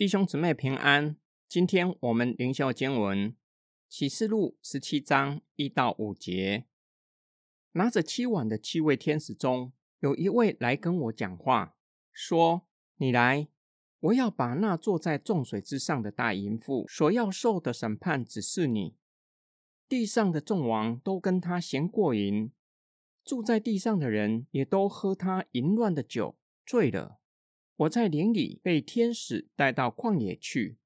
弟兄姊妹平安。今天我们灵修经文启示录十七章一到五节。拿着七碗的七位天使中，有一位来跟我讲话，说：“你来，我要把那坐在众水之上的大淫妇所要受的审判指示你。地上的众王都跟他嫌过淫，住在地上的人也都喝他淫乱的酒，醉了。”我在林里被天使带到旷野去，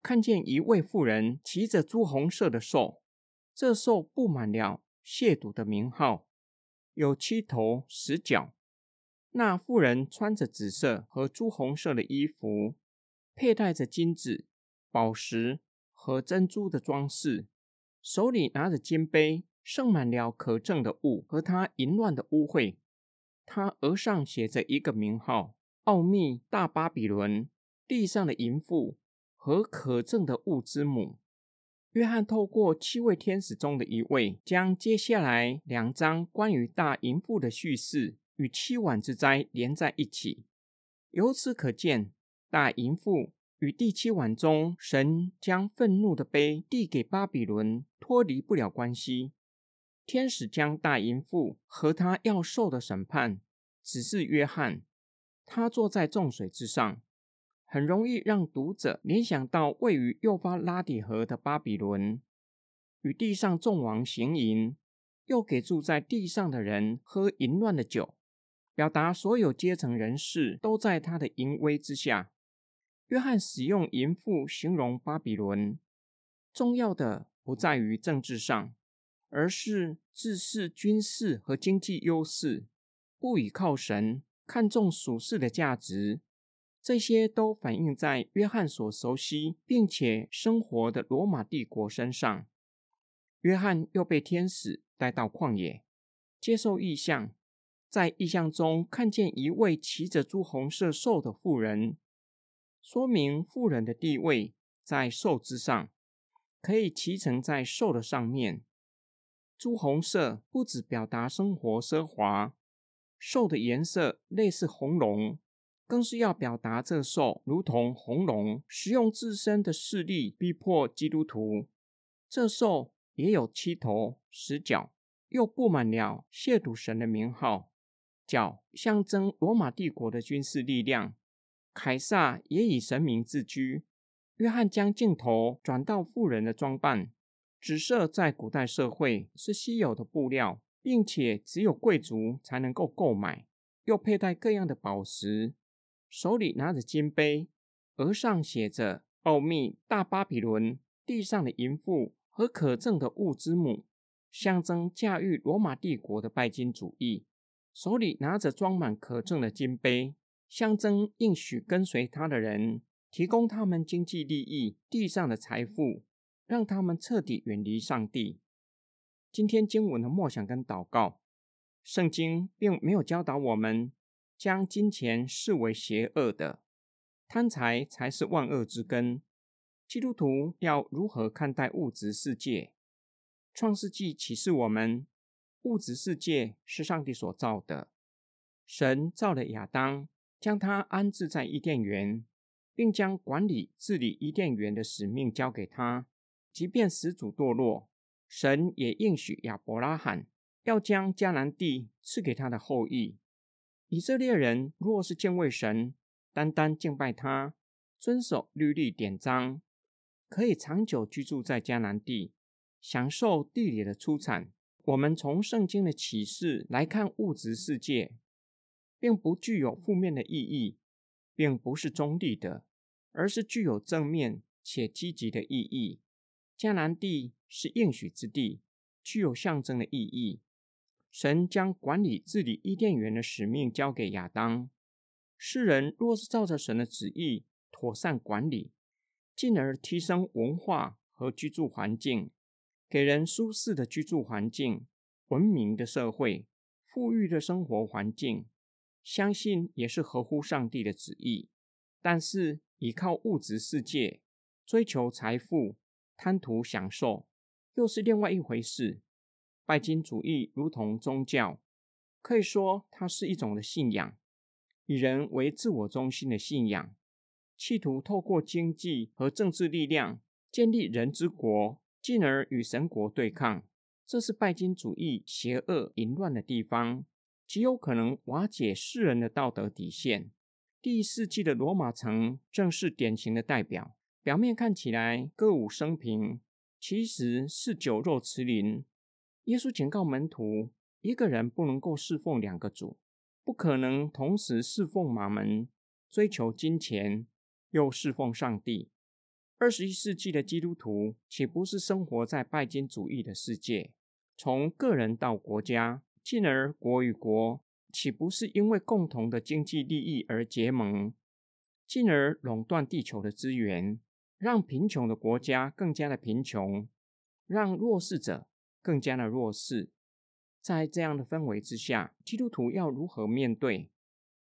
看见一位妇人骑着朱红色的兽，这兽布满了亵渎的名号，有七头十角。那妇人穿着紫色和朱红色的衣服，佩戴着金子、宝石和珍珠的装饰，手里拿着金杯，盛满了可憎的物和他淫乱的污秽。他额上写着一个名号。奥秘大巴比伦，地上的淫妇和可憎的物之母。约翰透过七位天使中的一位，将接下来两章关于大淫妇的叙事与七碗之灾连在一起。由此可见，大淫妇与第七碗中神将愤怒的杯递给巴比伦脱离不了关系。天使将大淫妇和他要受的审判指示约翰。他坐在众水之上，很容易让读者联想到位于幼发拉底河的巴比伦，与地上众王行淫，又给住在地上的人喝淫乱的酒，表达所有阶层人士都在他的淫威之下。约翰使用淫妇形容巴比伦，重要的不在于政治上，而是自恃军事和经济优势，不倚靠神。看重属世的价值，这些都反映在约翰所熟悉并且生活的罗马帝国身上。约翰又被天使带到旷野，接受异象，在异象中看见一位骑着朱红色兽的妇人，说明妇人的地位在兽之上，可以骑乘在兽的上面。朱红色不只表达生活奢华。兽的颜色类似红龙，更是要表达这兽如同红龙，使用自身的势力逼迫基督徒。这兽也有七头十角，又布满了亵渎神的名号。角象征罗马帝国的军事力量，凯撒也以神明自居。约翰将镜头转到富人的装扮，紫色在古代社会是稀有的布料。并且只有贵族才能够购买，又佩戴各样的宝石，手里拿着金杯，额上写着“奥秘大巴比伦”，地上的淫妇和可憎的物之母，象征驾驭罗马帝国的拜金主义。手里拿着装满可憎的金杯，象征应许跟随他的人，提供他们经济利益、地上的财富，让他们彻底远离上帝。今天经文的默想跟祷告，圣经并没有教导我们将金钱视为邪恶的，贪财才是万恶之根。基督徒要如何看待物质世界？创世纪启示我们，物质世界是上帝所造的。神造了亚当，将他安置在伊甸园，并将管理治理伊甸园的使命交给他。即便始祖堕落。神也应许亚伯拉罕要将迦南地赐给他的后裔。以色列人若是敬畏神，单单敬拜他，遵守律例典章，可以长久居住在迦南地，享受地里的出产。我们从圣经的启示来看，物质世界并不具有负面的意义，并不是中立的，而是具有正面且积极的意义。迦南地是应许之地，具有象征的意义。神将管理治理伊甸园的使命交给亚当。世人若是照着神的旨意妥善管理，进而提升文化和居住环境，给人舒适的居住环境、文明的社会、富裕的生活环境，相信也是合乎上帝的旨意。但是依靠物质世界，追求财富。贪图享受又是另外一回事。拜金主义如同宗教，可以说它是一种的信仰，以人为自我中心的信仰。企图透过经济和政治力量建立人之国，进而与神国对抗。这是拜金主义邪恶淫乱的地方，极有可能瓦解世人的道德底线。第一世纪的罗马城正是典型的代表。表面看起来歌舞升平，其实是酒肉驰临。耶稣警告门徒：一个人不能够侍奉两个主，不可能同时侍奉马门，追求金钱，又侍奉上帝。二十一世纪的基督徒岂不是生活在拜金主义的世界？从个人到国家，进而国与国，岂不是因为共同的经济利益而结盟，进而垄断地球的资源？让贫穷的国家更加的贫穷，让弱势者更加的弱势。在这样的氛围之下，基督徒要如何面对？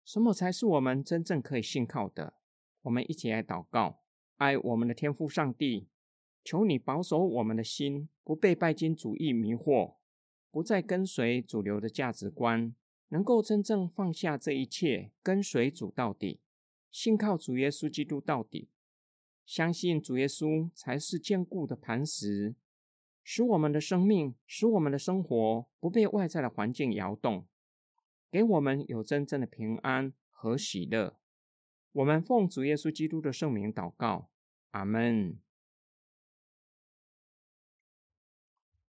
什么才是我们真正可以信靠的？我们一起来祷告：爱我们的天父上帝，求你保守我们的心，不被拜金主义迷惑，不再跟随主流的价值观，能够真正放下这一切，跟随主到底，信靠主耶稣基督到底。相信主耶稣才是坚固的磐石，使我们的生命，使我们的生活不被外在的环境摇动，给我们有真正的平安和喜乐。我们奉主耶稣基督的圣名祷告，阿门。